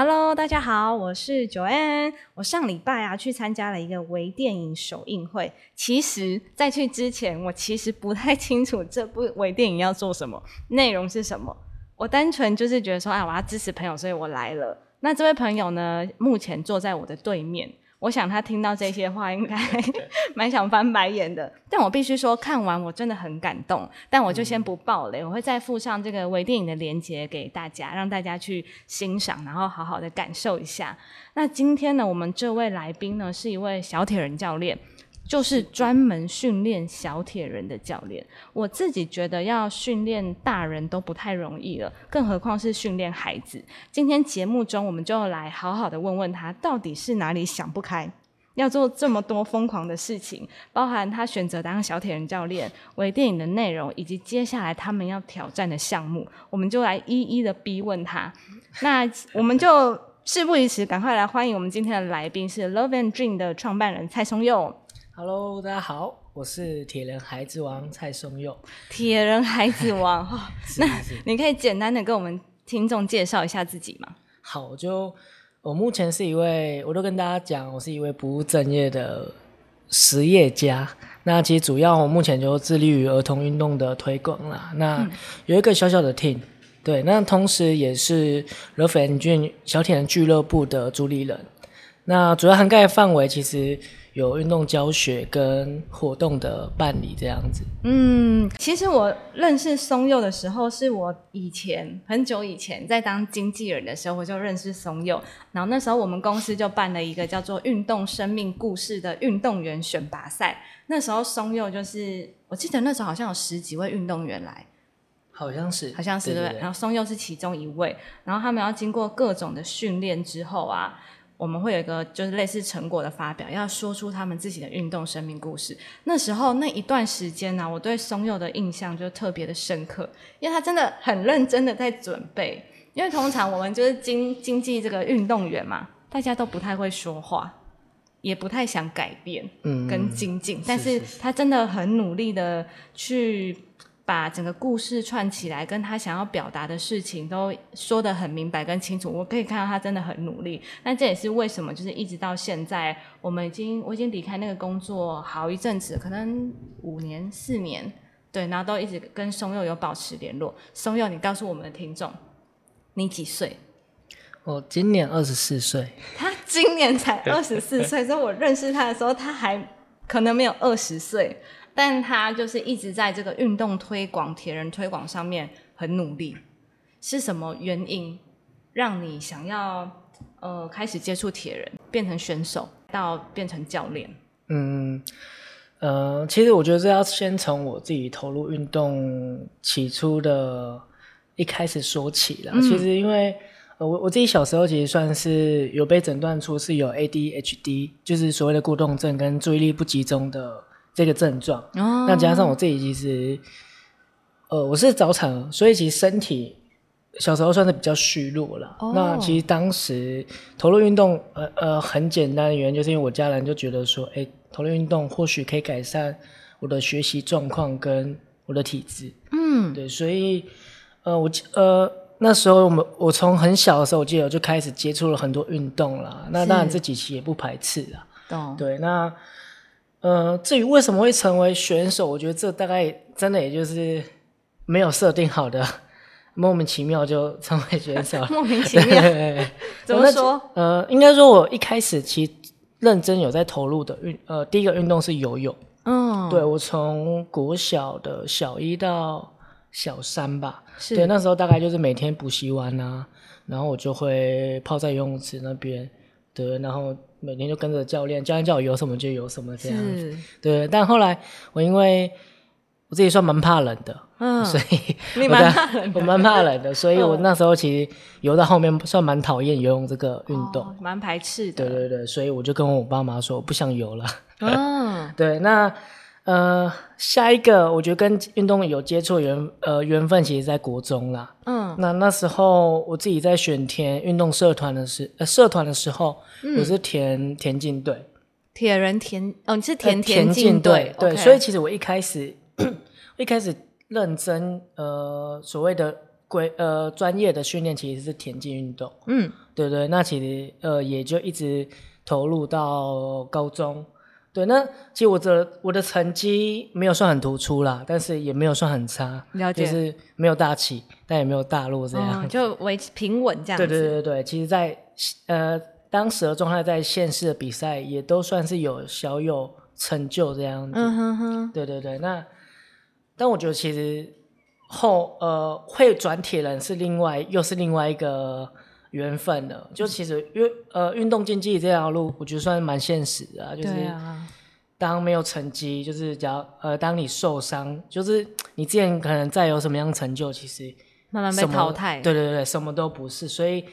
Hello，大家好，我是九安。我上礼拜啊去参加了一个微电影首映会。其实，在去之前，我其实不太清楚这部微电影要做什么，内容是什么。我单纯就是觉得说，啊，我要支持朋友，所以我来了。那这位朋友呢，目前坐在我的对面。我想他听到这些话，应该 蛮想翻白眼的。但我必须说，看完我真的很感动。但我就先不爆雷，我会再附上这个微电影的连接给大家，让大家去欣赏，然后好好的感受一下。那今天呢，我们这位来宾呢，是一位小铁人教练。就是专门训练小铁人的教练，我自己觉得要训练大人都不太容易了，更何况是训练孩子。今天节目中，我们就来好好的问问他，到底是哪里想不开，要做这么多疯狂的事情，包含他选择当小铁人教练、微电影的内容，以及接下来他们要挑战的项目，我们就来一一的逼问他。那我们就事不宜迟，赶快来欢迎我们今天的来宾，是 Love and Dream 的创办人蔡松佑。Hello，大家好，我是铁人孩子王蔡松佑。铁人孩子王哈，那你可以简单的跟我们听众介绍一下自己吗？好，就我目前是一位，我都跟大家讲，我是一位不务正业的实业家。那其实主要我目前就致力于儿童运动的推广啦。那有一个小小的 team，对，那同时也是 Love 小铁人俱乐部的主理人。那主要涵盖范围其实。有运动教学跟活动的办理这样子。嗯，其实我认识松佑的时候，是我以前很久以前在当经纪人的时候，我就认识松佑。然后那时候我们公司就办了一个叫做“运动生命故事”的运动员选拔赛。那时候松佑就是，我记得那时候好像有十几位运动员来，好像是，好像是对。然后松佑是其中一位。然后他们要经过各种的训练之后啊。我们会有一个就是类似成果的发表，要说出他们自己的运动生命故事。那时候那一段时间呢，我对松佑的印象就特别的深刻，因为他真的很认真的在准备。因为通常我们就是经经济这个运动员嘛，大家都不太会说话，也不太想改变，嗯，跟精进。但是他真的很努力的去。把整个故事串起来，跟他想要表达的事情都说得很明白跟清楚。我可以看到他真的很努力，那这也是为什么，就是一直到现在，我们已经我已经离开那个工作好一阵子，可能五年四年，对，然后都一直跟松佑有保持联络。松佑，你告诉我们的听众，你几岁？我今年二十四岁。他今年才二十四岁，所以我认识他的时候，他还可能没有二十岁。但他就是一直在这个运动推广、铁人推广上面很努力。是什么原因让你想要呃开始接触铁人，变成选手到变成教练？嗯呃，其实我觉得这要先从我自己投入运动起初的一开始说起了。其实因为呃我我自己小时候其实算是有被诊断出是有 ADHD，就是所谓的过动症跟注意力不集中的。这个症状，那加上我自己其实，呃，我是早产儿，所以其实身体小时候算是比较虚弱了。那其实当时投入运动，呃呃，很简单的原因就是因为我家人就觉得说，哎，投入运动或许可以改善我的学习状况跟我的体质。嗯，对，所以呃，我呃那时候我们我从很小的时候，我记得我就开始接触了很多运动啦。那当然自己其实也不排斥啊。对，那。呃，至于为什么会成为选手，我觉得这大概真的也就是没有设定好的，莫名其妙就成为选手。莫名其妙，怎么说？呃，应该说我一开始其实认真有在投入的运，呃，第一个运动是游泳。嗯，对我从国小的小一到小三吧，对，那时候大概就是每天补习完啊，然后我就会泡在游泳池那边，对，然后。每天就跟着教练，教练叫我游什么就游什么这样子。对，但后来我因为我自己算蛮怕冷的，嗯，所以 你蛮怕冷，我蛮怕冷的，所以我那时候其实游到后面算蛮讨厌游泳这个运动，蛮排斥的。对对对，所以我就跟我爸妈说我不想游了。嗯，对，那呃，下一个我觉得跟运动有接触的缘呃缘分，其实在国中啦。嗯，那那时候我自己在选填运动社团的时呃社团的时候，嗯。我是填田径队，铁人田哦，你是呃田田径队，对，所以其实我一开始 一开始认真呃所谓的规呃专业的训练其实是田径运动，嗯。对对，那其实呃也就一直投入到高中。对，那其实我的我的成绩没有算很突出啦，但是也没有算很差，了解就是没有大起，但也没有大落这样。哦，就维持平稳这样子。对对对对，其实在，呃当时的状态，在县市的比赛也都算是有小有成就这样子。嗯哼哼，对对对，那但我觉得其实后呃会转铁人是另外又是另外一个缘分了。就其实因为呃运动竞技这条路，我觉得算蛮现实的、啊，就是当没有成绩，就是假如呃当你受伤，就是 你之前可能再有什么样成就，其实慢慢被淘汰。对对对，什么都不是。所以，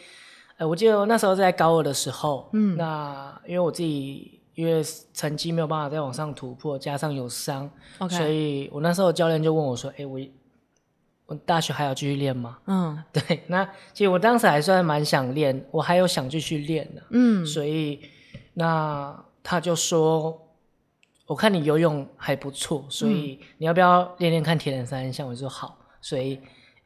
呃，我记得我那时候在高二的时候，嗯，那因为我自己因为成绩没有办法再往上突破，加上有伤 OK 所以我那时候教练就问我说：“哎，我我大学还要继续练吗嗯？” 对，那其实我当时还算蛮想练，我还有想继续练的，嗯，所以那他就说。我看你游泳还不错，所以你要不要练练看铁人三项？我就说好，所以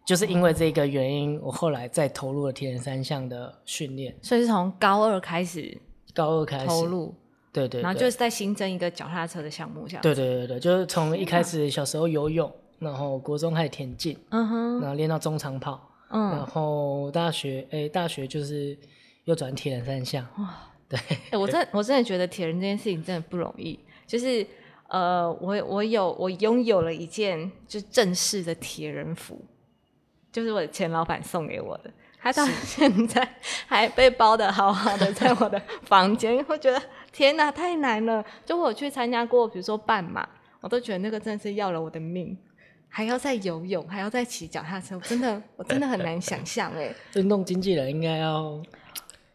就是因为这个原因，我后来再投入了铁人三项的训练。所以是从高二开始高二开始投入，对对对，然后就是再新增一个脚踏车的项目，这样。对对对对，就是从一开始小时候游泳，然后国中开始田径，嗯哼，然后练到中长跑，嗯，然后大学诶，大学就是又转铁人三项。哎、我真我真的觉得铁人这件事情真的不容易，就是呃，我我有我拥有了一件就正式的铁人服，就是我的前老板送给我的，他到现在还被包的好好的在我的房间，我觉得天哪，太难了。就我去参加过，比如说半马，我都觉得那个真的是要了我的命。还要再游泳，还要再骑脚踏车，我真的，我真的很难 想象哎。运动经纪人应该要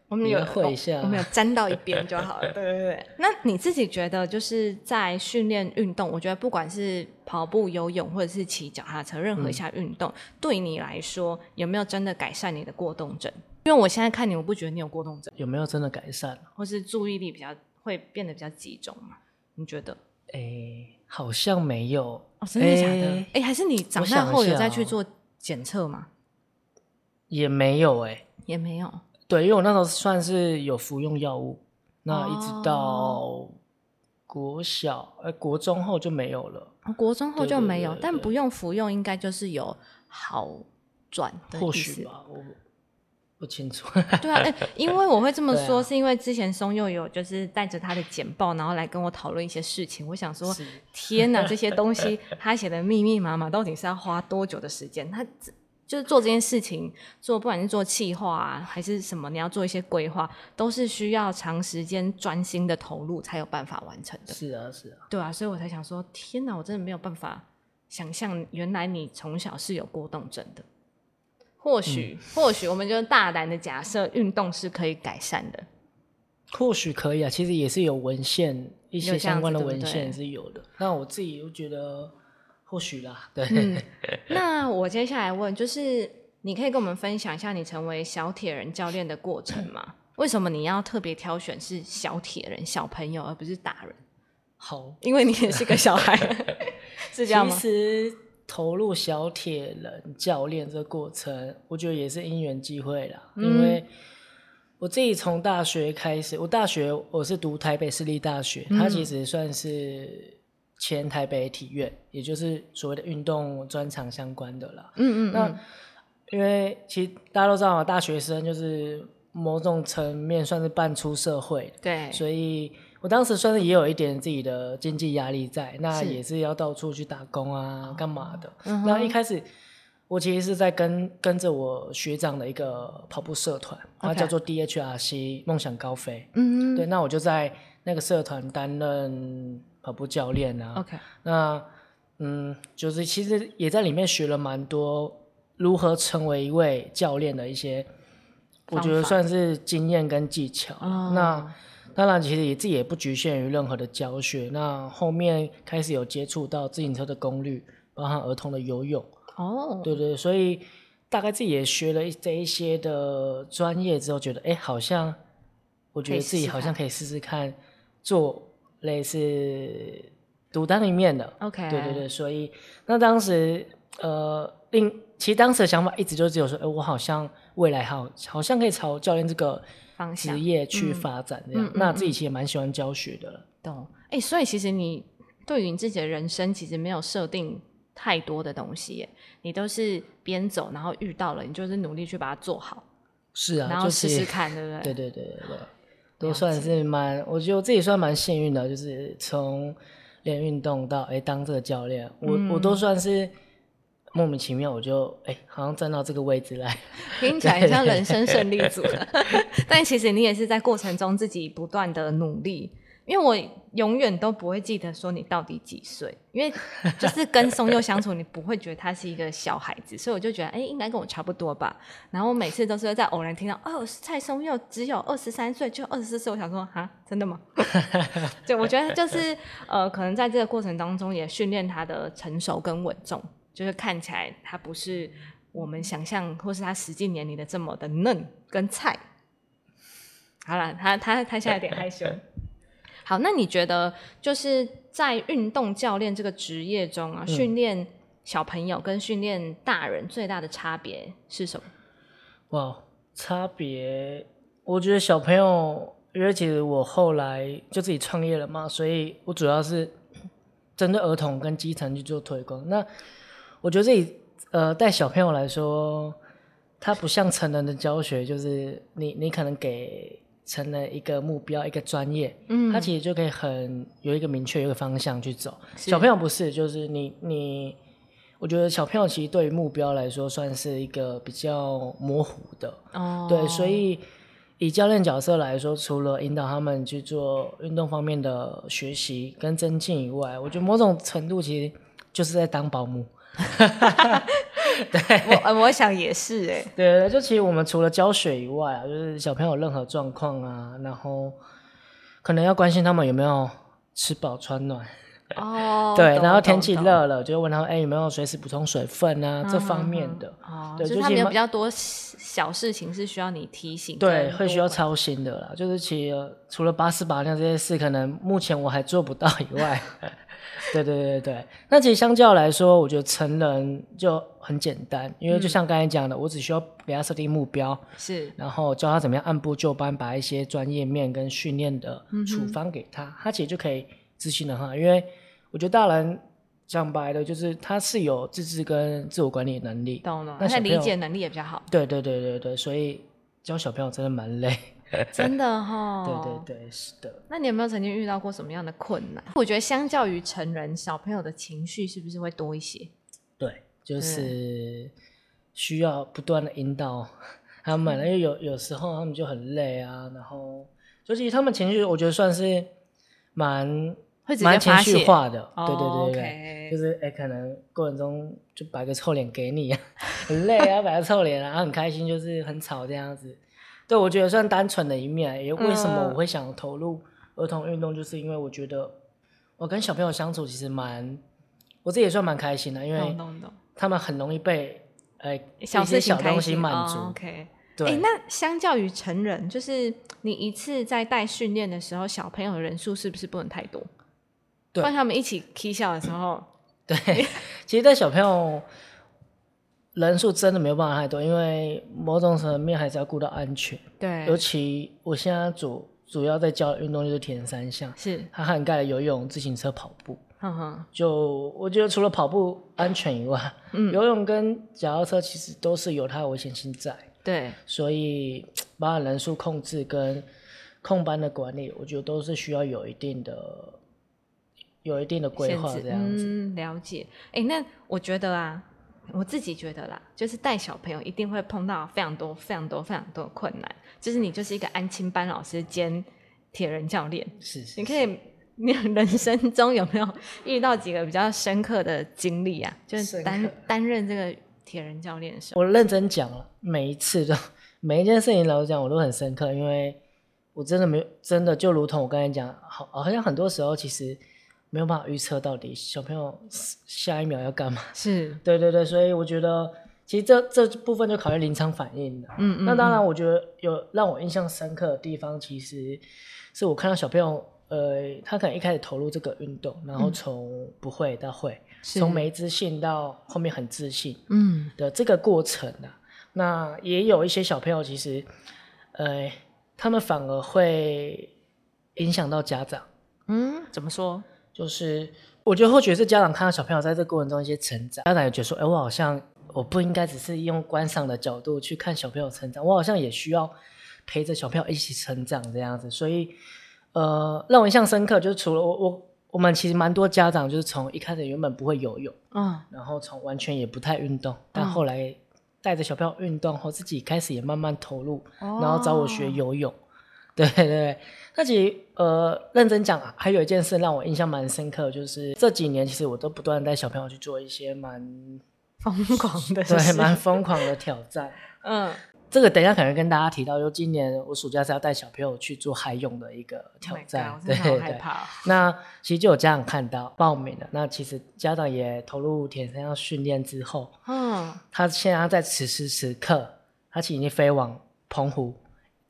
我们有约会一下我们有沾到一边就好了。对对对。那你自己觉得，就是在训练运动，我觉得不管是跑步、游泳，或者是骑脚踏车，任何一项运动，对你来说有没有真的改善你的过动症？因为我现在看你，我不觉得你有过动症，有没有真的改善？或是注意力比较会变得比较集中嘛？你觉得？诶，好像没有。哦，真的假的诶？哎、还是你长大后有再去做检测吗？也没有诶。也没有。对，因为我那时候算是有服用药物，那一直哦到国小、呃国中后就没有了。哦国中后就没有，但不用服用，应该就是有好转的或意思许吧，我不清楚。对啊，哎、因为我会这么说，是因为之前松佑有就是带着他的简报，然后来跟我讨论一些事情。我想说，天哪，这些东西他写的密密麻麻，到底是要花多久的时间？他就是做这件事情，做不管是做企划啊，还是什么，你要做一些规划，都是需要长时间专心的投入才有办法完成的。是啊，是啊，对啊，所以我才想说，天哪，我真的没有办法想象，原来你从小是有过动症的。或许，或许我们就大胆的假设，运动是可以改善的。或许可以啊。其实也是有文献，一些相关的文献是有的。那我自己又觉得，或许啦，对，嗯，那我接下来问，就是你可以跟我们分享一下你成为小铁人教练的过程吗？为什么你要特别挑选是小铁人、小朋友，而不是大人？好，因为你也是个小孩，是这样其吗？实投入小铁人教练这个过程，我觉得也是因缘际会啦。嗯因为我自己从大学开始，我大学我是读台北市立大学，它其实算是前台北体院，也就是所谓的运动专长相关的啦。嗯嗯那嗯，因为其实大家都知道嘛，大学生就是某种层面算是半出社会的，对，所以我当时算是也有一点自己的经济压力在，那也是要到处去打工啊，干嘛的。嗯哼那一开始我其实是在跟跟着我学长的一个跑步社团，它叫做 DHRC 梦想高飞。嗯对，那我就在那个社团担任跑步教练啊。，OK，那嗯，就是其实也在里面学了蛮多如何成为一位教练的一些，我觉得算是经验跟技巧。哦那当然，其实也自己也不局限于任何的教学。那后面开始有接触到自行车的功率，包含儿童的游泳。哦，对对，所以大概自己也学了这一些的专业之后，觉得哎，好像我觉得自己好像可以试试看做类似独当一面的。OK，对对对，所以那当时呃，另其实当时的想法一直就只有说，哎，我好像未来好好像可以朝教练这个。职业去发展这样，那自己其实也蛮喜欢教学的。懂，哎，所以其实你对于你自己的人生其实没有设定太多的东西，你都是边走，然后遇到了，你就是努力去把它做好。是啊，然后试试看，对不对？对对对对对，都算是蛮，我觉得我自己算蛮幸运的，就是从练运动到哎当这个教练，我我都算是。莫名其妙，我就哎，好像站到这个位置来，听起来像人生胜利组。但其实你也是在过程中自己不断的努力。因为我永远都不会记得说你到底几岁，因为就是跟松佑相处，你不会觉得他是一个小孩子，所以我就觉得哎，应该跟我差不多吧。然后我每次都是在偶然听到哦，蔡松佑只有二十三岁，就二十四岁，我想说啊，真的吗？对，我觉得就是呃，可能在这个过程当中也训练他的成熟跟稳重。就是看起来他不是我们想象，或是他实际年龄的这么的嫩跟菜。好了，他他他现在有点害羞。好，那你觉得就是在运动教练这个职业中啊，训练小朋友跟训练大人最大的差别是什么？哇，差别，我觉得小朋友，因为其实我后来就自己创业了嘛，所以我主要是针对儿童跟基层去做推广。那我觉得这里，呃，带小朋友来说，他不像成人的教学，就是你你可能给成人一个目标，一个专业，嗯，他其实就可以很有一个明确一个方向去走。小朋友不是，就是你你，我觉得小朋友其实对于目标来说，算是一个比较模糊的。哦，对，所以以教练角色来说，除了引导他们去做运动方面的学习跟增进以外，我觉得某种程度其实就是在当保姆。哈哈哈对，我我想也是哎，对就其实我们除了教学以外啊，就是小朋友任何状况啊，然后可能要关心他们有没有吃饱穿暖。哦，对，然后天气热了，就问他们哎有没有随时补充水分啊，这方面的。哦，就是他们有比较多小事情是需要你提醒，对，会需要操心的啦，就是其实除了拔屎拔尿这些事，可能目前我还做不到以外。对对对对那其实相较来说，我觉得成人就很简单，因为就像刚才讲的，我只需要给他设定目标，是，然后教他怎么样按部就班，把一些专业面跟训练的处方给他，他其实就可以执行了哈。因为我觉得大人讲白了，就是他是有自制跟自我管理能力，懂了，那理解能力也比较好。对对对对对，所以教小朋友真的蛮累。真的哈，对对对，是的。那你有没有曾经遇到过什么样的困难？我觉得相较于成人，小朋友的情绪是不是会多一些？对，就是需要不断的引导 他们，因为有有时候他们就很累啊，然后所以他们情绪，我觉得算是蛮会蛮情绪化的。对对对对，就是哎，可能过程中就摆个臭脸给你，很累啊，摆个臭脸，然后很开心，就是很吵这样子。对，我觉得算单纯的一面。也为什么我会想投入儿童运动，就是因为我觉得我跟小朋友相处其实蛮，我自己也算蛮开心的，因为他们很容易被呃一些小东西满足。OK，对。那相较于成人，就是你一次在带训练的时候，小朋友的人数是不是不能太多？对，他们一起 K 笑的时候，对，其实带小朋友。人数真的没有办法太多，因为某种层面还是要顾到安全。对，尤其我现在主主要在教的运动就是铁人三项，是它涵盖了游泳、自行车、跑步。就我觉得除了跑步安全以外，嗯，游泳跟脚踏车其实都是有它的危险性在。对，所以把人数控制跟控班的管理，我觉得都是需要有一定的有一定的规划这样子。嗯，了解。哎，那我觉得啊。我自己觉得啦，就是带小朋友一定会碰到非常多、非常多、非常多的困难。就是你就是一个安亲班老师兼铁人教练，是是。你可以，你人生中有没有遇到几个比较深刻的经历啊？就是担担任这个铁人教练的时候，我认真讲了，每一次都每一件事情来讲，我都很深刻，因为我真的没有真的就如同我刚才讲，好好像很多时候其实没有办法预测到底小朋友下一秒要干嘛。是，对对对，所以我觉得其实这这部分就考验临场反应的。嗯嗯，那当然，我觉得有让我印象深刻的地方，其实是我看到小朋友，呃，他可能一开始投入这个运动，然后从不会到会，是从没自信到后面很自信嗯的这个过程啊。那也有一些小朋友，其实，呃，他们反而会影响到家长，嗯，怎么说？就是我觉得或许是家长看到小朋友在这过程中一些成长，家长也觉得说，哎，我好像我不应该只是用观赏的角度去看小朋友成长，我好像也需要陪着小朋友一起成长这样子。所以，呃，让我印象深刻就是除了我我我们其实蛮多家长就是从一开始原本不会游泳，嗯然后从完全也不太运动，但后来带着小朋友运动后，自己开始也慢慢投入，哦然后找我学游泳。对对对，那其实呃，认真讲，还有一件事让我印象蛮深刻，就是这几年其实我都不断地带小朋友去做一些蛮 疯狂的对事蛮疯狂的挑战。嗯这个等一下可能跟大家提到，就今年我暑假是要带小朋友去做海泳的一个挑 Oh 战 God，对对。那其实就有家长看到报名了，那其实家长也投入铁人三项训练之后，嗯，他现在在此时此刻，他其实已经飞往澎湖，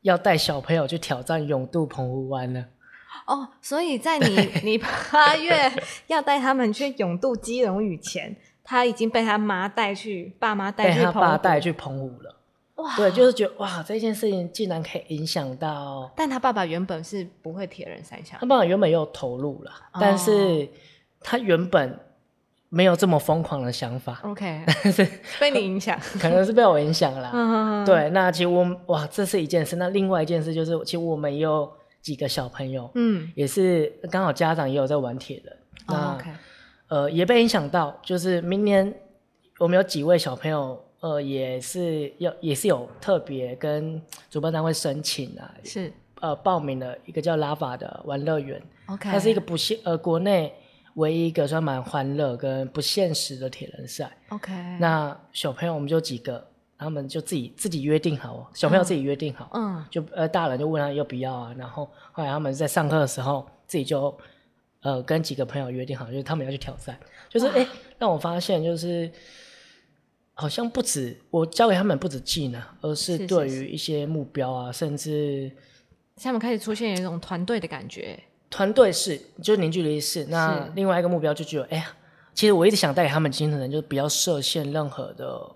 要带小朋友去挑战永渡澎湖湾了。哦，所以在你 你八月要带他们去永渡基隆屿前，他已经被他妈带去，爸妈带被他爸带去澎湖了。哇，对，就是觉得哇，这件事情竟然可以影响到但他爸爸原本是不会铁人三项他，爸爸原本也有投入了，哦但是他原本没有这么疯狂的想法，OK，但是被你影响。可能是被我影响了对，那其实我哇，这是一件事。那另外一件事就是，其实我们也有几个小朋友，嗯，也是刚好家长也有在玩铁人，那、呃也被影响到，就是明年我们有几位小朋友，呃也是要也是有特别跟主办单位申请啊，是。呃报名了一个叫 Lava 的玩乐园，OK，它是一个不限呃国内唯一一个算蛮欢乐跟不现实的铁人赛。OK，那小朋友我们就几个，他们就自己自己约定好哦，小朋友自己约定好，嗯。就呃大人就问他要不要啊，然后后来他们在上课的时候自己就呃跟几个朋友约定好，就是他们要去挑战，就是哎、诶让我发现就是好像不止我教给他们不止技能，而是对于一些目标啊，甚至他们开始出现一种团队的感觉。团队是，就是凝聚力是。那另外一个目标就只有，哎呀，其实我一直想带给他们精神人，就是不要设限任何的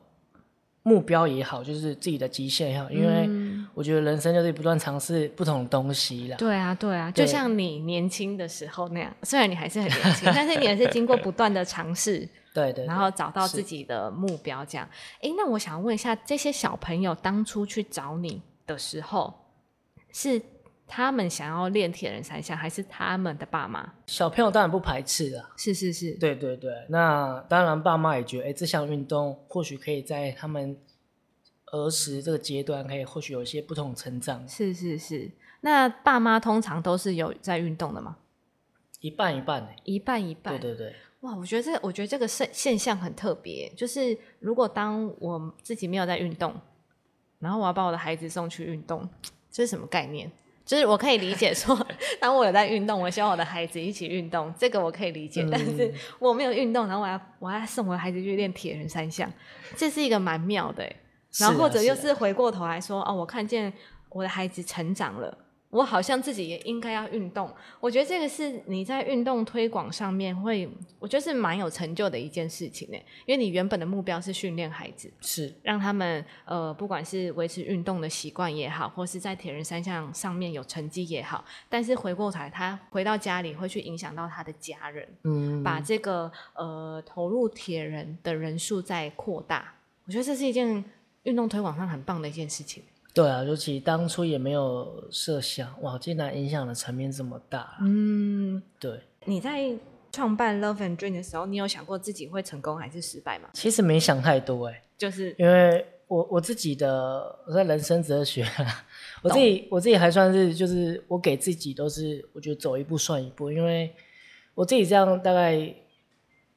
目标也好，就是自己的极限也好，因为嗯我觉得人生就是不断尝试不同的东西啦。对啊，对啊，就像你年轻的时候那样，虽然你还是很年轻，但是你也是经过不断的尝试，对对对然后找到自己的目标，这样。哎，那我想问一下，这些小朋友当初去找你的时候，是他们想要练铁人三项，还是他们的爸妈？小朋友当然不排斥啊。是是是，对对对，那当然爸妈也觉得，哎，这项运动或许可以在他们儿时这个阶段，可以或许有一些不同成长，是是是。那爸妈通常都是有在运动的吗？一半一半呢。一半一半。对对对，哇，我觉得这我觉得这个现现象很特别，就是如果当我自己没有在运动，然后我要把我的孩子送去运动，这是什么概念？就是我可以理解说，当我有在运动，我希望我的孩子一起运动，这个我可以理解。嗯但是我没有运动，然后我要我要送我的孩子去练铁人三项，这是一个蛮妙的欸。然后或者又是回过头来说，哦，我看见我的孩子成长了，我好像自己也应该要运动。我觉得这个是你在运动推广上面会，我觉得是蛮有成就的一件事情呢。因为你原本的目标是训练孩子，是让他们呃，不管是维持运动的习惯也好，或是在铁人三项上面有成绩也好，但是回过头来，他回到家里会去影响到他的家人，嗯，把这个呃投入铁人的人数再扩大。我觉得这是一件运动推广上很棒的一件事情。对啊，尤其当初也没有设想，哇，竟然影响的层面这么大。嗯，对，你在创办 Love and Dream 的时候，你有想过自己会成功还是失败吗？其实没想太多哎，就是因为我我自己的我在人生哲学啊，我自己我自己还算是就是我给自己都是我觉得走一步算一步，因为我自己这样大概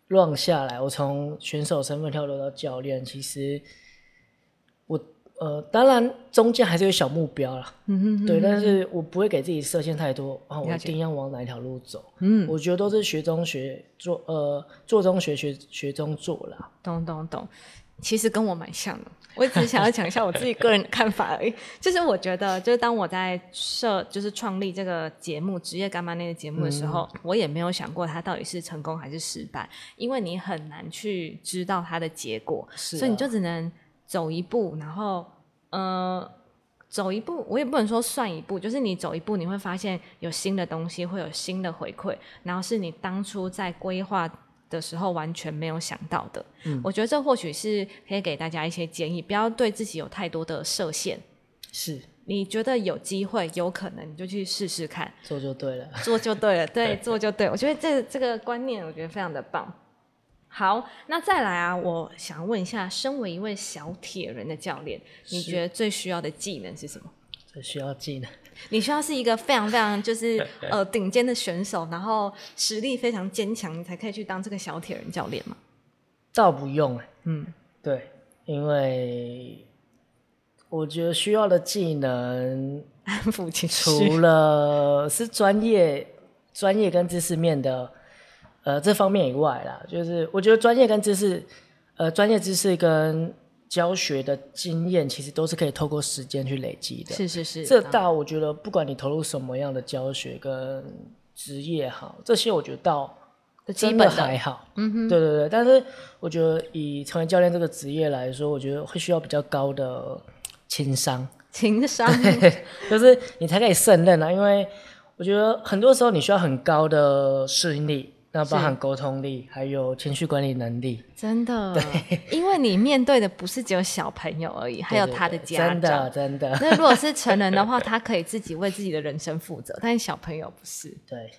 乱下来，我从选手身份跳楼到教练，其实我呃，当然中间还是有小目标啦，嗯哼对，但是我不会给自己设限太多啊，我一定要往哪一条路走。嗯，我觉得都是学中学做，呃，做中学学学中做啦。懂懂懂，其实跟我蛮像的。我只是想要讲一下我自己个人的看法而已。就是我觉得，就是当我在设，就是创立这个节目《职业干妈那个节目的时候，我也没有想过它到底是成功还是失败，因为你很难去知道它的结果，所以你就只能走一步，然后呃。走一步，我也不能说算一步，就是你走一步，你会发现有新的东西，会有新的回馈，然后是你当初在规划的时候完全没有想到的。嗯我觉得这或许是可以给大家一些建议，不要对自己有太多的设限。是你觉得有机会、有可能，你就去试试看，做就对了。做就对了。对，做就对。我觉得这这个观念，我觉得非常的棒。好，那再来啊，我想问一下，身为一位小铁人的教练，你觉得最需要的技能是什么？最需要技能。你需要是一个非常非常就是 呃顶尖的选手，然后实力非常坚强，你才可以去当这个小铁人教练吗？倒不用哎、嗯，对，因为我觉得需要的技能，安抚情绪。除了是专业、专业跟知识面的，呃，这方面以外啦，就是我觉得专业跟知识，呃，专业知识跟教学的经验，其实都是可以透过时间去累积的。是是是，这倒我觉得，不管你投入什么样的教学跟职业好，这些我觉得到基真本还好。嗯哼，对对对。但是我觉得以成为教练这个职业来说，我觉得会需要比较高的情商，情商。就是你才可以胜任啊。因为我觉得很多时候你需要很高的适应力，那包含沟通力，还有情绪管理能力。真的，因为你面对的不是只有小朋友而已，还有他的家真的长。真的那如果是成人的话，他可以自己为自己的人生负责，但是小朋友不是。对。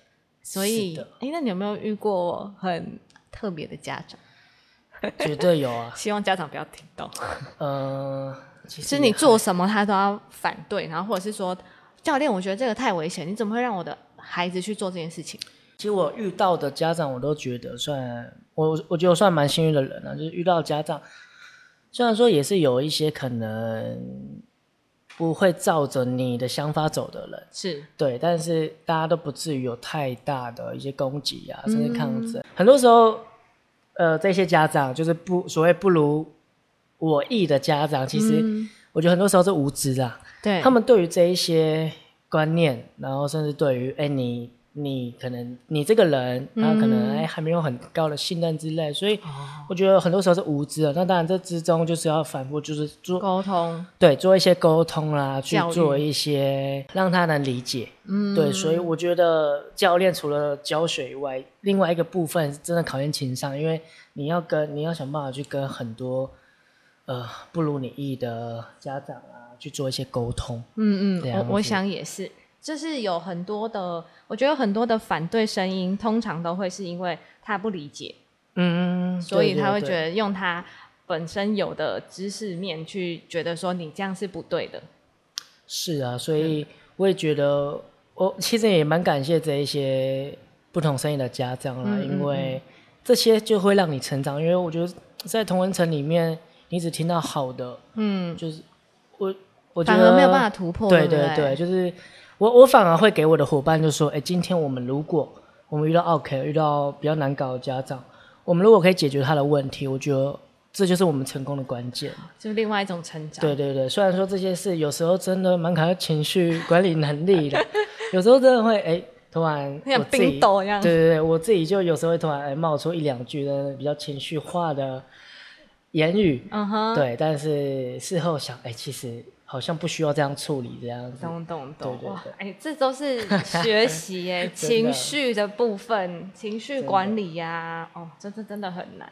所以哎，那你有没有遇过很特别的家长？绝对有啊，希望家长不要听到，呃，其实你做什么他都要反对，然后或者是说，教练，我觉得这个太危险，你怎么会让我的孩子去做这件事情？其实我遇到的家长，我都觉得算我，我觉得我算蛮幸运的人啊。就是遇到家长，虽然说也是有一些可能不会照着你的想法走的人，是对，但是大家都不至于有太大的一些攻击啊，甚至抗争。嗯很多时候，呃，这些家长就是不所谓不如我意的家长，其实我觉得很多时候是无知啊。嗯对，他们对于这一些观念，然后甚至对于哎、你你可能你这个人，他可能哎、还没有很高的信任之类，所以我觉得很多时候是无知的。那当然这之中就是要反复，就是做沟通，对做一些沟通啦，去做一些让他能理解。嗯，对，所以我觉得教练除了教学以外，另外一个部分真的考验情商，因为你要跟你要想办法去跟很多呃不如你意的家长啊去做一些沟通。嗯嗯，我我想也是，就是有很多的，我觉得很多的反对声音，通常都会是因为他不理解，嗯，所以他会觉得用他本身有的知识面去觉得说你这样是不对的。是啊，所以我也觉得，我其实也蛮感谢这一些不同声音的家长啦，因为这些就会让你成长。因为我觉得在同文层里面，你只听到好的，嗯，就是我我觉得反而没有办法突破，对对对，就是我我反而会给我的伙伴就说，哎，今天我们如果我们遇到 OK 遇到比较难搞的家长，我们如果可以解决他的问题，我觉得这就是我们成功的关键。就是另外一种成长。对对对，虽然说这些事有时候真的蛮考验情绪管理能力的，有时候真的会哎，突然 像冰斗一样对对对，我自己就有时候会突然哎冒出一两句的比较情绪化的言语，嗯哼，对，但是事后想，哎，其实好像不需要这样处理这样子。懂懂懂，哇对对对，哎，这都是学习耶，情绪的部分，情绪管理呀、哦，这这真的很难。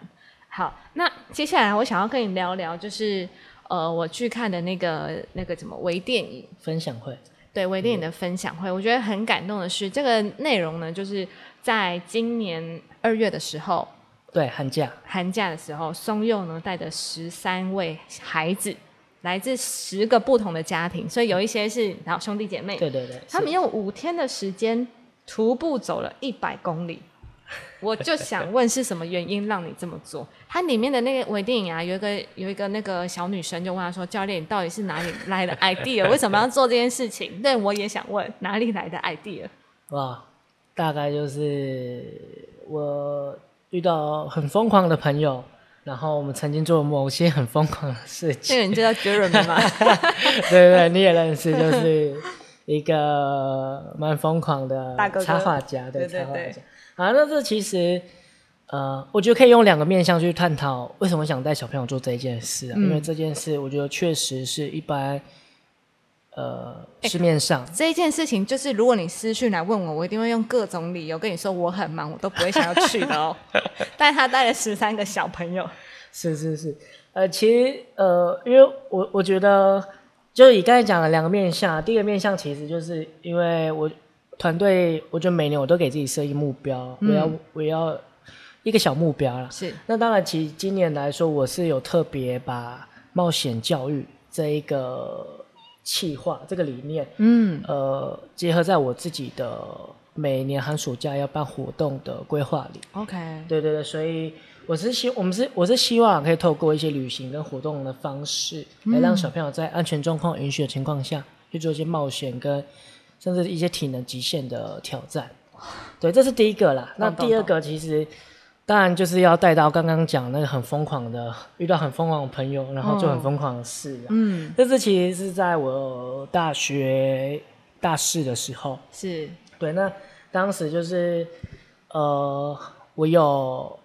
好，那接下来我想要跟你聊聊，就是呃，我去看的那个那个什么微电影，分享会，对微电影的分享会，我觉得很感动的是，这个内容呢，就是在今年二月的时候，对，寒假，寒假的时候，松佑呢带着十三位孩子，来自十个不同的家庭，所以有一些是然后兄弟姐妹，对对对，他们用五天的时间徒步走了一百公里，我就想问是什么原因让你这么做？它里面的那个微电影啊，有一个有一个那个小女生就问他说：“教练，你到底是哪里来的 idea？为什么要做这件事情？”对，我也想问哪里来的 idea？哇，大概就是我遇到很疯狂的朋友，然后我们曾经做某些很疯狂的事情。这个人就叫 Jeremy 吗？对对对，你也认识，就是一个蛮疯狂的插画家，对插画家。啊，那这其实呃，我觉得可以用两个面向去探讨为什么想带小朋友做这一件事啊，因为这件事我觉得确实是一般呃市面上。这一件事情就是，如果你私讯来问我，我一定会用各种理由跟你说我很忙，我都不会想要去的哦。但他带了十三个小朋友，是是是，呃，其实呃，因为我我觉得，就以刚才讲的两个面向，第一个面向其实就是因为我团队，我觉得每年我都给自己设一目标，我要我要一个小目标啦。是那当然，其实今年来说，我是有特别把冒险教育这一个企划这个理念，嗯，呃，结合在我自己的每年寒暑假要办活动的规划里。OK，对对对，所以我是希我们是我是希望可以透过一些旅行跟活动的方式，来让小朋友在安全状况允许的情况下，去做一些冒险跟甚至一些体能极限的挑战。对，这是第一个啦。那第二个其实当然就是要带到刚刚讲那个很疯狂的，遇到很疯狂的朋友，然后做很疯狂的事啊。嗯，这次其实是在我大学大四的时候，是。对，那当时就是呃，我有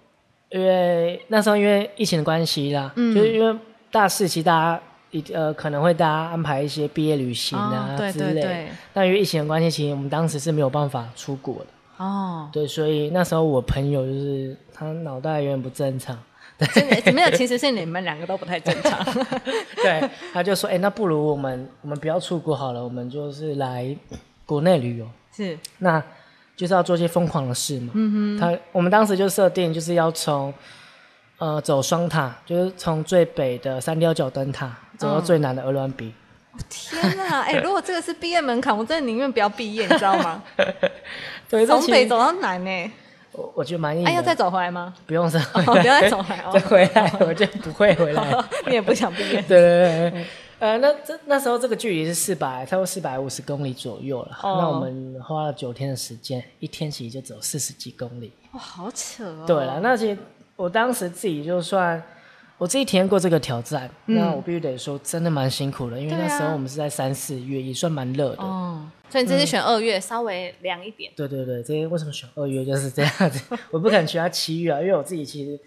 因为那时候因为疫情的关系啦，嗯。就是因为大四其实大家一呃可能会大家安排一些毕业旅行啊、之类但因为疫情的关系，其实我们当时是没有办法出国的，哦，对，所以那时候我朋友就是他脑袋有点不正常，真的没有，其实是你们两个都不太正常。对，他就说，哎、那不如我们我们不要出国好了，我们就是来国内旅游。是那就是要做一些疯狂的事嘛。嗯哼，他我们当时就设定就是要从呃走双塔，就是从最北的三貂角灯塔走到最南的鹅銮鼻。天哪，哎、如果这个是毕业门槛，我真的宁愿不要毕业，你知道吗？从北走到南呢，我我觉得蛮硬的。哎、要再走回来吗？不用再哦，不要再走回来再哦，回来，我就不会回来。你也不想毕业。对对对对，呃，那这那时候这个距离是四百，差不多四百五十公里左右了。哦那我们花了九天的时间，一天其实就走四十几公里。哇，好扯哦。对了，那其实我当时自己就算我自己体验过这个挑战，那我必须得说真的蛮辛苦的，因为那时候我们是在三四月，也算蛮热的。哦，所以你这次选二月，稍微凉一点，对对对，这些为什么选二月就是这样子？我不敢选他七月啊，因为我自己其实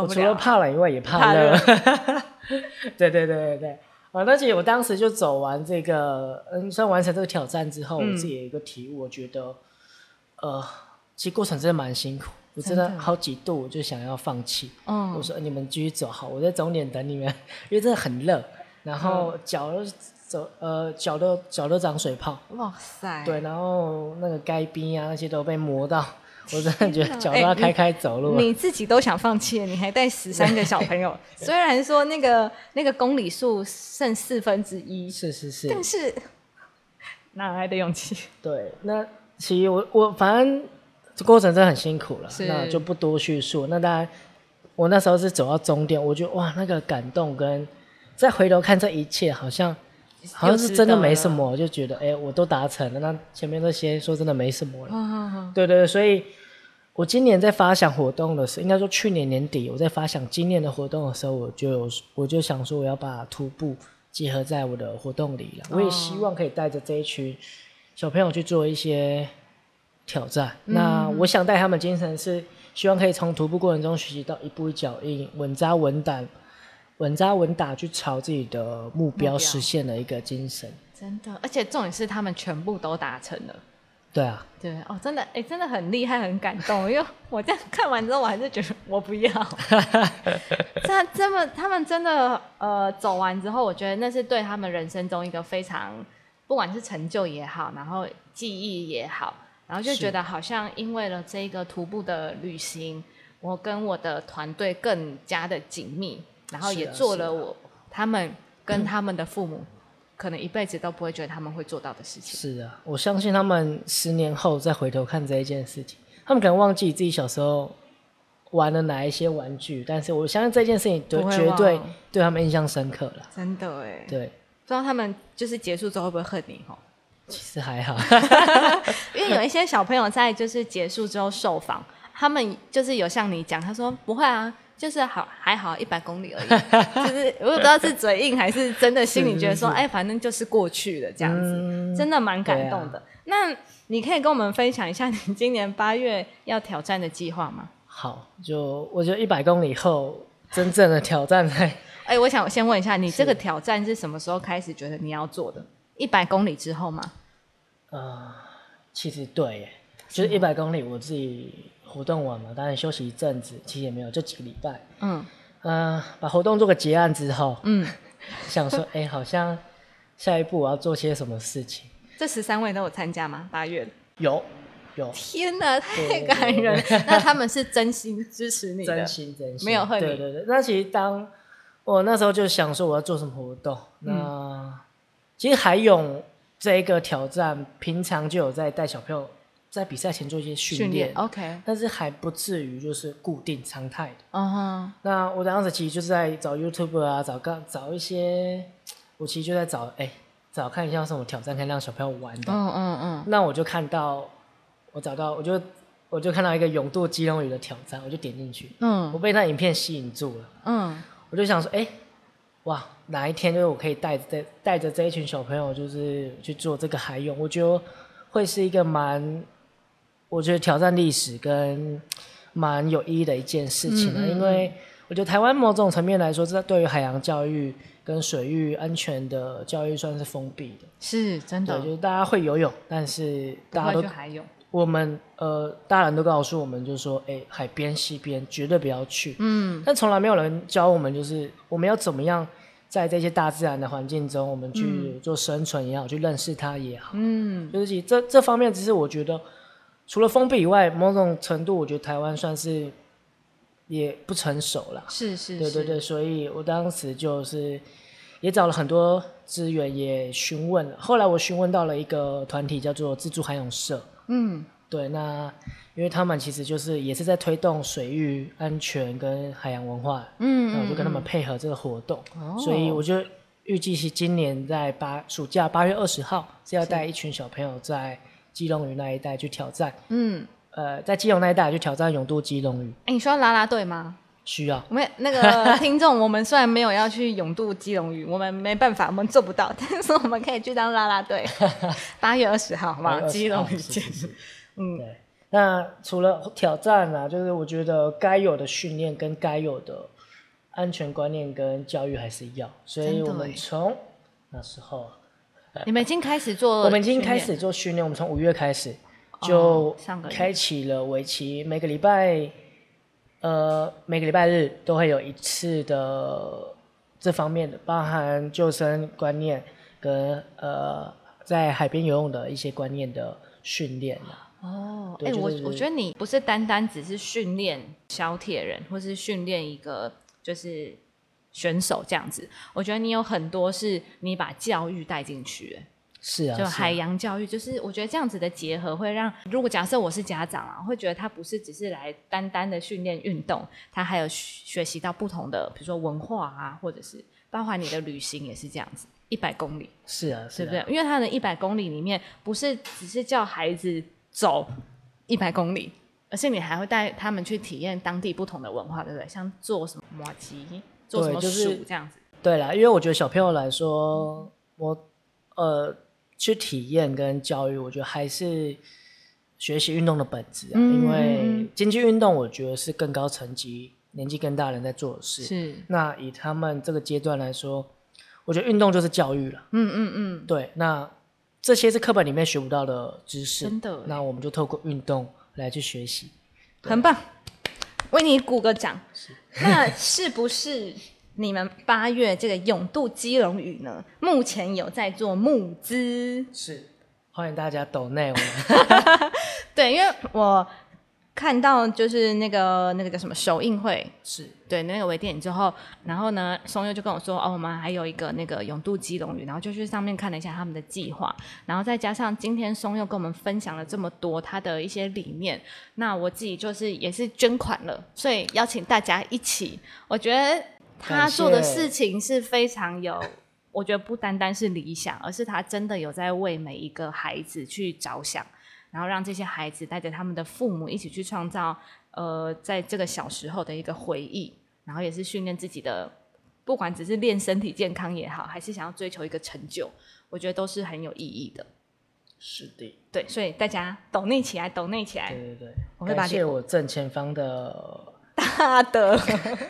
我除了。怕冷以外也怕怕热热。对对对对对。啊，那其实我当时就走完这个，嗯，算完成这个挑战之后，我自己有一个体悟，我觉得，呃，其实过程真的蛮辛苦，我真的好几度我就想要放弃。嗯我嗯，说你们继续走好，我在终点等你们，因为真的很热，然后嗯脚都走呃脚都脚都长水泡，哇塞，对，然后那个该冰啊那些都被磨到，我真的觉得脚都哎要开开走路了。你自己都想放弃了，你还带十三个小朋友，虽然说那个那个公里数剩四分之一，是是是，但是哪来的勇气？对，那其实我我反正这过程真的很辛苦了，那就不多叙述。那当然，我那时候是走到终点，我觉得哇，那个感动跟再回头看这一切，好像好像是真的没什么，就觉得哎、我都达成了。那前面那些说真的没什么了。对对，所以我今年在发想活动的时候，应该说去年年底我在发想今年的活动的时候，我就有我就想说我要把徒步结合在我的活动里了。我也希望可以带着这一群小朋友去做一些挑战。那我想带他们精神是希望可以从徒步过程中学习到一步一脚印，稳扎稳打。稳扎稳打去朝自己的目标实现的一个精神，真的，而且重点是他们全部都达成了。对啊，对哦，真的，哎，真的很厉害，很感动。因为我这样看完之后，我还是觉得我不要。这这么，他们真的呃走完之后，我觉得那是对他们人生中一个非常，不管是成就也好，然后记忆也好，然后就是觉得好像因为了这个徒步的旅行，我跟我的团队更加的紧密，然后也做了我他们跟他们的父母。可能一辈子都不会觉得他们会做到的事情。是啊，我相信他们十年后再回头看这一件事情，他们可能忘记自己小时候玩了哪一些玩具，但是我相信这件事情绝对对他们印象深刻了。真的哎，对不，知道他们就是结束之后会不会恨你哈？其实还好。因为有一些小朋友在就是结束之后受访，他们就是有像你讲，他说不会啊，就是好还好一百公里而已，就是我也不知道是嘴硬还是真的心里觉得说，哎，反正就是过去了这样子，嗯真的蛮感动的。那你可以跟我们分享一下你今年八月要挑战的计划吗？好，就我觉得一百公里后真正的挑战在 哎、我想先问一下，你这个挑战是什么时候开始觉得你要做的？一百公里之后吗？呃，其实对耶，就是一百公里我自己活动完嘛，当然休息一阵子，其实也没有，就几个礼拜。嗯嗯、把活动做个结案之后，嗯，想说，哎、好像下一步我要做些什么事情？这十三位都有参加吗？八月？有，有，天哪，太感人了！那他们是真心支持你的，真心真心，没有恨你对对对，那其实当我那时候就想说我要做什么活动，嗯那、其实海勇这一个挑战，平常就有在带小朋友在比赛前做一些训训练练。OK，但是还不至于就是固定常态的。嗯哼，那我当时其实就是在找 YouTube 啊，找个找一些，我其实就在找哎、找看一下有什么挑战可以让小朋友玩的。嗯嗯嗯，那我就看到，我找到，我就我就看到一个勇渡基隆屿的挑战，我就点进去，嗯我被那影片吸引住了，嗯我就想说，哎、哇，哪一天就是我可以带着带着这一群小朋友，就是去做这个海泳，我觉得会是一个蛮，我觉得挑战历史跟蛮有意义的一件事情因为我觉得台湾某种层面来说，这对于海洋教育跟水域安全的教育算是封闭的。是真的，，就是大家会游泳，但是大家都去海泳，我们呃，大人都告诉我们，就是说，哎、海边、溪边绝对不要去。嗯但从来没有人教我们，就是我们要怎么样在这些大自然的环境中，我们去做生存也好，去认识它也好。嗯就是这这方面，其实我觉得除了封闭以外，某种程度，我觉得台湾算是也不成熟了。是是，是，对对对，所以我当时就是也找了很多资源，也询问了。后来我询问到了一个团体，叫做自助海泳社。嗯对，那因为他们其实就是也是在推动水域安全跟海洋文化，嗯，那我就跟他们嗯配合这个活动，哦所以我就预计是今年在八暑假八月二十号是要带一群小朋友在基隆屿那一带去挑战，嗯，呃，在基隆那一带去挑战勇渡基隆屿，哎，你说啦啦队吗？需要。我们那个 听众，我们虽然没有要去勇渡基隆屿，我们没办法，我们做不到，但是我们可以去当拉拉队。八月二十号，好不8好？月20基隆屿是见是。是嗯对。那除了挑战啊，就是我觉得该有的训练跟该有的安全观念跟教育还是要，所以我们从那时候，你们已经开始做，我们已经开始做训练，我们从五月开始哦就开启了为期每个礼拜，呃，每个礼拜日都会有一次的这方面的，包含救生观念跟呃在海边游泳的一些观念的训练啊。哦，哎、对就是我我觉得你不是单单只是训练小铁人，或是训练一个就是选手这样子，我觉得你有很多是你把教育带进去，哎是啊，就海啊洋教育，就是我觉得这样子的结合会让，如果假设我是家长啊，会觉得他不是只是来单单的训练运动，他还有学学习到不同的，比如说文化啊，或者是包含你的旅行也是这样子，一百公里。是啊，是啊，对不对？因为他的一百公里里面，不是只是叫孩子走一百公里，而是你还会带他们去体验当地不同的文化，对不对？像做什么摩吉，做什么就是这样子。对啦，因为我觉得小朋友来说，我呃去体验跟教育，我觉得还是学习运动的本质啊。嗯因嗯为竞技运动，我觉得是更高层级、年纪更大人在做的事。是，那以他们这个阶段来说，我觉得运动就是教育了。嗯嗯嗯，对，那这些是课本里面学不到的知识，真的那我们就透过运动来去学习。很棒，为你鼓个掌。那是不是你们八月这个永渡基隆屿呢？目前有在做募资？是，欢迎大家抖内我们。对，因为我看到就是那个那个叫什么首映会，是对那个微电影之后，然后呢，松佑就跟我说，哦，我们还有一个那个永渡基隆屿，然后就去上面看了一下他们的计划，然后再加上今天松佑跟我们分享了这么多他的一些理念，那我自己就是也是捐款了，所以邀请大家一起，我觉得他做的事情是非常有，我觉得不单单是理想，而是他真的有在为每一个孩子去着想。然后让这些孩子带着他们的父母一起去创造，呃，在这个小时候的一个回忆，然后也是训练自己的，不管只是练身体健康也好，还是想要追求一个成就，我觉得都是很有意义的。是的，对，所以大家抖内起来，抖内起来，对对对，我会把谢我正前方的 大德，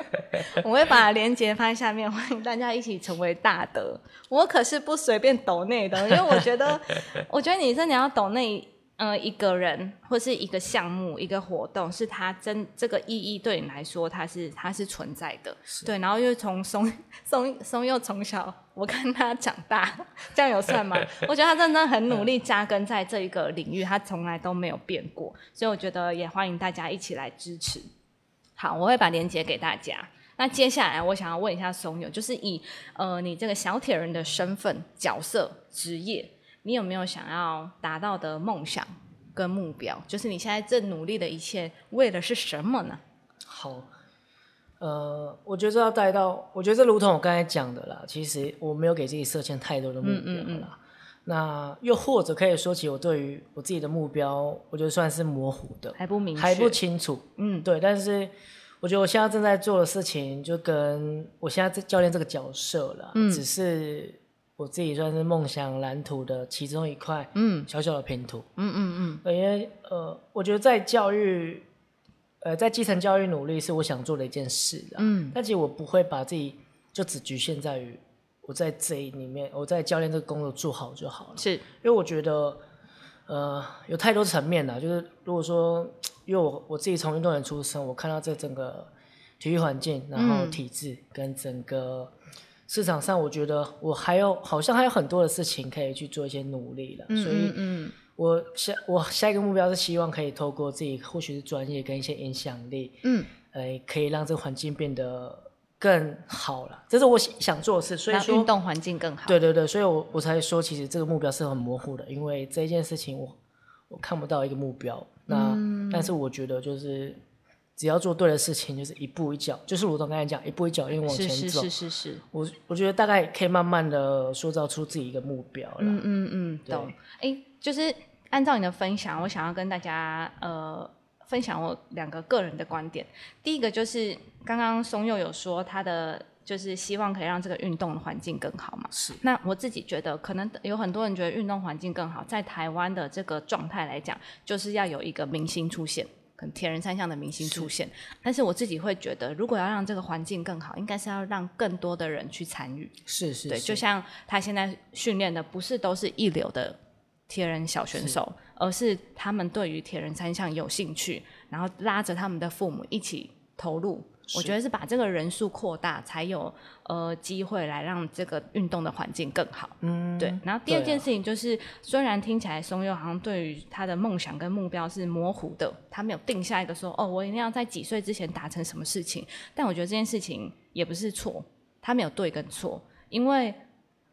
我会把链接放在下面，欢迎大家一起成为大德。我可是不随便抖内的，因为我觉得，我觉得你真的要抖内。呃，一个人或是一个项目、一个活动，是它真这个意义对你来说，它是它是存在的，对。然后又从松松松又从小我看他长大，这样有算吗？我觉得他真的很努力扎根在这一个领域，他从来都没有变过，所以我觉得也欢迎大家一起来支持。好，我会把链接给大家。那接下来我想要问一下松友，就是以呃你这个小铁人的身份、角色、职业。你有没有想要达到的梦想跟目标？就是你现在正努力的一切，为的是什么呢？好，呃，我觉得这要带到，我觉得这如同我刚才讲的啦，其实我没有给自己设限太多的目标啦。那又或者可以说起我对于我自己的目标，我觉得算是模糊的，还不明，还不清楚。嗯，对。但是我觉得我现在正在做的事情，就跟我现在教练这个角色了，只是。我自己算是梦想蓝图的其中一块，嗯，小小的拼图，嗯嗯嗯，因为呃，我觉得在教育，呃，在基层教育努力是我想做的一件事的，嗯，但其实我不会把自己就只局限在于我在这里面，我在教练这个工作做好就好了，是，因为我觉得，呃，有太多层面了，就是如果说，因为我我自己从运动员出身，我看到这整个体育环境，然后体制跟整个。市场上，我觉得我还有好像还有很多的事情可以去做一些努力了，所以，嗯，我下我下一个目标是希望可以透过自己或许是专业跟一些影响力，嗯，呃，可以让这个环境变得更好了，这是我想做的事。所以说，运动环境更好。对对对，所以我我才说，其实这个目标是很模糊的，因为这一件事情我我看不到一个目标。那但是我觉得就是。只要做对的事情，就是一步一脚，就是如同刚才讲，一步一脚印往前走。是是是是是。我我觉得大概可以慢慢的塑造出自己一个目标了。嗯嗯嗯，懂。哎，就是按照你的分享，我想要跟大家呃分享我两个个人的观点。第一个就是刚刚松佑有说他的就是希望可以让这个运动的环境更好嘛。是。那我自己觉得，可能有很多人觉得运动环境更好，在台湾的这个状态来讲，就是要有一个明星出现。跟铁人三项的明星出现，但是我自己会觉得，如果要让这个环境更好，应该是要让更多的人去参与。是是，对，就像他现在训练的，不是都是一流的铁人小选手，而是他们对于铁人三项有兴趣，然后拉着他们的父母一起投入。我觉得是把这个人数扩大，才有呃机会来让这个运动的环境更好。嗯，对。然后第二件事情就是，虽然听起来松佑好像对于他的梦想跟目标是模糊的，他没有定下一个说哦，我一定要在几岁之前达成什么事情。但我觉得这件事情也不是错，他没有对跟错，因为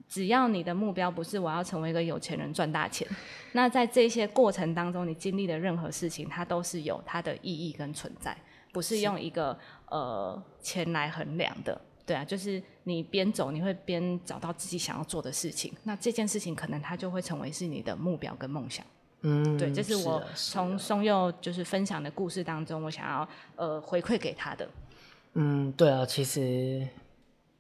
只要你的目标不是我要成为一个有钱人赚大钱，那在这些过程当中，你经历的任何事情，它都是有它的意义跟存在。不是用一个呃钱来衡量的，对啊，就是你边走你会边找到自己想要做的事情，那这件事情可能它就会成为是你的目标跟梦想。嗯，对，这是我从松佑就是分享的故事当中，我想要呃回馈给他的。嗯，对啊，其实。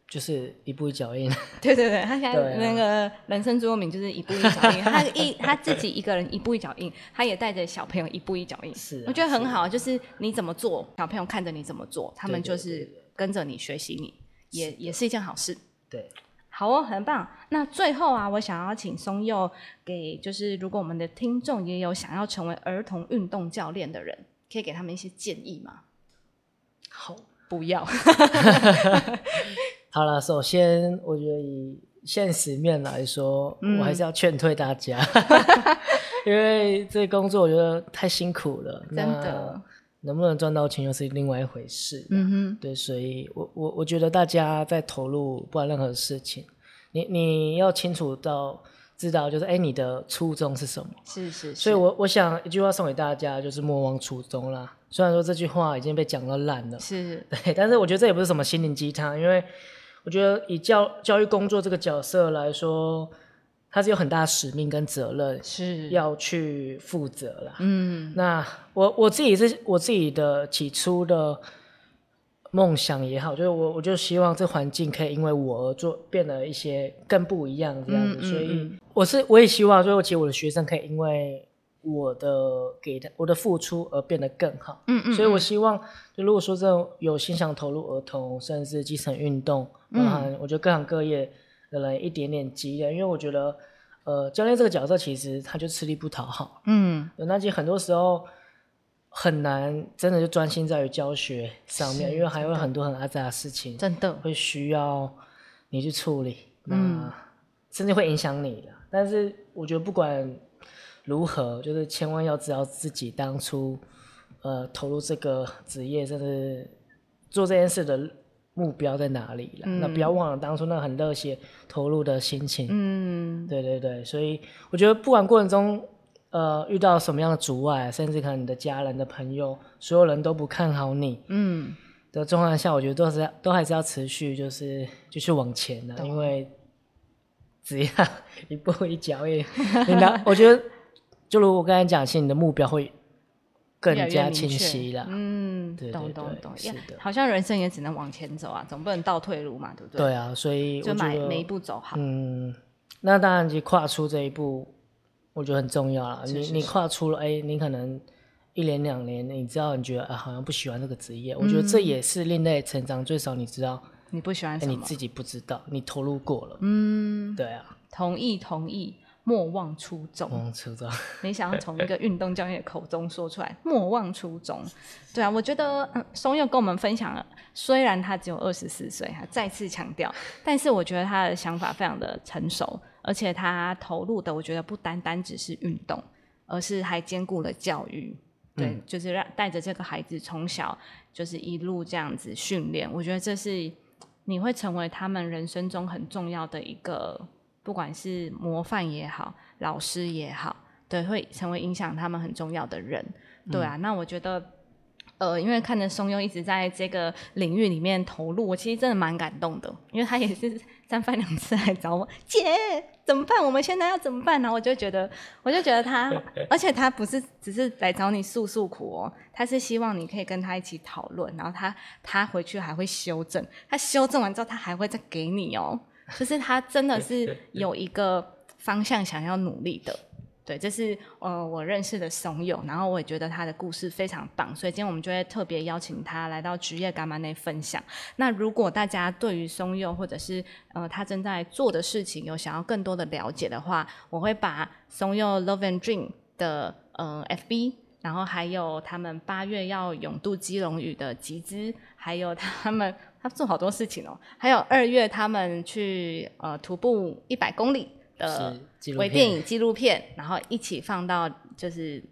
就是一步一脚印，对对对，他现在那个人生座右铭就是一步一脚印。他一他自己一个人一步一脚印，他也带着小朋友一步一脚印。是，我觉得很好，就是你怎么做，小朋友看着你怎么做，他们就是跟着你学习，你也也是一件好事。对，好哦，很棒。那最后啊，我想要请松佑给，就是如果我们的听众也有想要成为儿童运动教练的人，可以给他们一些建议吗？好，不要。好了，首先我觉得以现实面来说，我还是要劝退大家，因为这工作我觉得太辛苦了。真的，能不能赚到钱又是另外一回事。嗯哼，对，所以我我我觉得大家在投入不管任何事情，你你要清楚到知道，就是哎，你的初衷是什么？是是，所以我我想一句话送给大家，就是莫忘初衷啦。虽然说这句话已经被讲到烂了，是对，但是我觉得这也不是什么心灵鸡汤，因为我觉得以教教育工作这个角色来说，它是有很大的使命跟责任，是。要去负责啦。嗯，那我我自己是我自己的起初的梦想也好，就是我我就希望这环境可以因为我而做变得一些更不一样这样子，嗯嗯所以嗯。我是我也希望，最后其实我的学生可以因为我的给的我的付出而变得更好。嗯嗯，所以我嗯希望，就如果说这种有心想投入儿童，甚至基层运动，包嗯含我觉得各行各业的人一点点积累，因为我觉得，呃，教练这个角色其实他就吃力不讨好，嗯。那其实很多时候很难真的就专心在于教学上面，因为还有很多很阿杂的事情真的。会需要你去处理，嗯。那甚至会影响你的。但是我觉得不管如何，就是千万要知道自己当初呃投入这个职业，甚至做这件事的目标在哪里了。那不要忘了当初那很热血投入的心情。嗯对对对，所以我觉得不管过程中呃遇到什么样的阻碍，甚至可能你的家人的朋友，所有人都不看好你嗯，的状况下，我觉得都是要都还是要持续就是继续往前的，因为只要 一步一脚印，你拿我觉得就如我刚才讲，其实你的目标会更加清晰了。嗯，对对懂懂对懂，是的好像人生也只能往前走啊，总不能倒退路嘛，对不对？对啊，所以就每每一步走好。嗯，那当然，其实跨出这一步，我觉得很重要了。你你跨出了，哎，你可能一年两年，你知道你觉得啊，好像不喜欢这个职业，我觉得这也是另类成长。最少你知道，你不喜欢哎，什么？你自己不知道，你投入过了。嗯，对啊，同意同意，莫忘初衷。莫忘初衷。没想要从一个运动教练的口中说出来，莫忘初衷。对啊，我觉得嗯，松佑跟我们分享了，虽然他只有二十四岁，他再次强调，但是我觉得他的想法非常的成熟，而且他投入的，我觉得不单单只是运动，而是还兼顾了教育。对，就是让带着这个孩子从小就是一路这样子训练，我觉得这是你会成为他们人生中很重要的一个，不管是模范也好，老师也好，对，会成为影响他们很重要的人。对啊，那我觉得。呃，因为看着松优一直在这个领域里面投入，我其实真的蛮感动的，因为他也是 三番两次来找我，姐怎么办？我们现在要怎么办呢？我就觉得，我就觉得他，而且他不是只是来找你诉诉苦哦，他是希望你可以跟他一起讨论，然后他他回去还会修正，他修正完之后他还会再给你哦，就是他真的是 有一个方向想要努力的。对，这是呃我认识的松友，然后我也觉得他的故事非常棒，所以今天我们就会特别邀请他来到职业干嘛内分享。那如果大家对于松佑或者是呃他正在做的事情有想要更多的了解的话，我会把松佑 Love and Dream 的呃 FB。然后还有他们八月要永渡基隆屿的集资，还有他们他做好多事情哦。还有二月他们去呃徒步一百公里的微电影纪录片，然后一起放到就是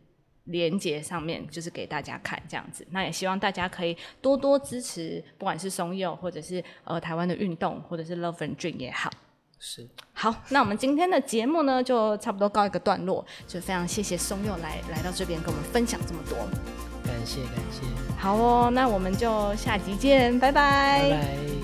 连接上面，就是给大家看这样子。那也希望大家可以多多支持，不管是松佑或者是呃台湾的运动，或者是 Love and Dream 也好。是，好，那我们今天的节目呢，就差不多告一个段落，就非常谢谢松佑来来到这边跟我们分享这么多。感谢感谢，好哦，那我们就下集见，拜拜拜拜。